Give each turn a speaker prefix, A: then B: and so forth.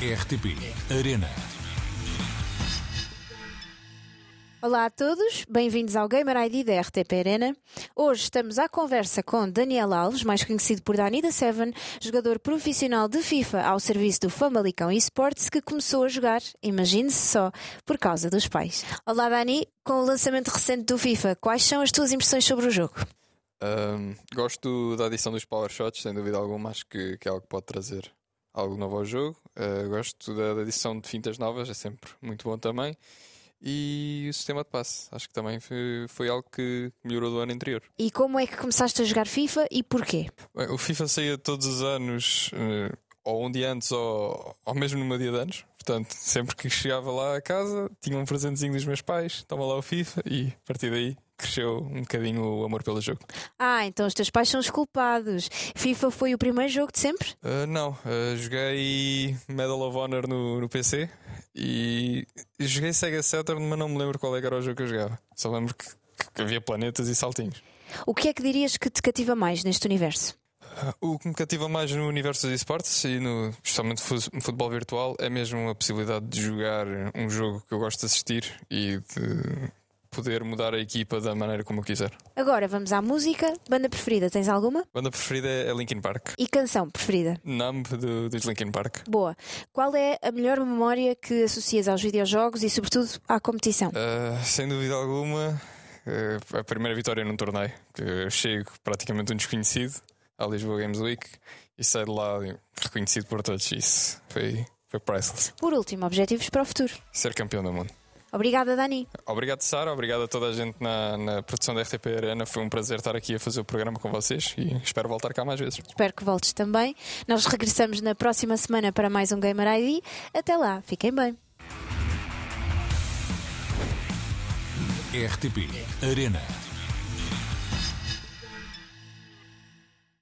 A: RTP Arena.
B: Olá a todos, bem-vindos ao Gamer ID da RTP Arena. Hoje estamos à conversa com Daniel Alves, mais conhecido por Dani da Seven, jogador profissional de FIFA ao serviço do Famalicão Esports, que começou a jogar, imagine-se só, por causa dos pais. Olá Dani, com o lançamento recente do FIFA, quais são as tuas impressões sobre o jogo?
C: Um, gosto da adição dos power shots, sem dúvida alguma, acho que, que é algo que pode trazer algo novo ao jogo. Uh, gosto da, da adição de fintas novas, é sempre muito bom também. E o sistema de passe, acho que também foi, foi algo que melhorou do ano anterior.
B: E como é que começaste a jogar FIFA e porquê?
C: Bem, o FIFA saía todos os anos, uh, ou um dia antes, ou, ou mesmo numa dia de anos. Portanto, sempre que chegava lá a casa, tinha um presentezinho dos meus pais, toma lá o FIFA e a partir daí cresceu um bocadinho o amor pelo jogo.
B: Ah, então os teus pais são os culpados. FIFA foi o primeiro jogo de sempre?
C: Uh, não, uh, joguei Medal of Honor no, no PC e joguei Sega Saturn, mas não me lembro qual é era o jogo que eu jogava. Só lembro que, que havia planetas e saltinhos.
B: O que é que dirias que te cativa mais neste universo?
C: Uh, o que me cativa mais no universo dos esportes e no, especialmente no futebol virtual é mesmo a possibilidade de jogar um jogo que eu gosto de assistir e de poder mudar a equipa da maneira como eu quiser.
B: Agora vamos à música. Banda preferida, tens alguma?
C: Banda preferida é Linkin Park.
B: E canção preferida?
C: Numb do, dos Linkin Park.
B: Boa. Qual é a melhor memória que associas aos videojogos e, sobretudo, à competição?
C: Uh, sem dúvida alguma, uh, a primeira vitória num torneio. Eu chego praticamente um desconhecido à Lisboa Games Week e saio de lá reconhecido por todos. Isso foi, foi priceless.
B: Por último, objetivos para o futuro?
C: Ser campeão do mundo.
B: Obrigada, Dani.
C: Obrigado, Sara. Obrigado a toda a gente na, na, produção da RTP Arena. Foi um prazer estar aqui a fazer o programa com vocês e espero voltar cá mais vezes.
B: Espero que voltes também. Nós regressamos na próxima semana para mais um Gamer ID. Até lá, fiquem bem.
A: RTP Arena.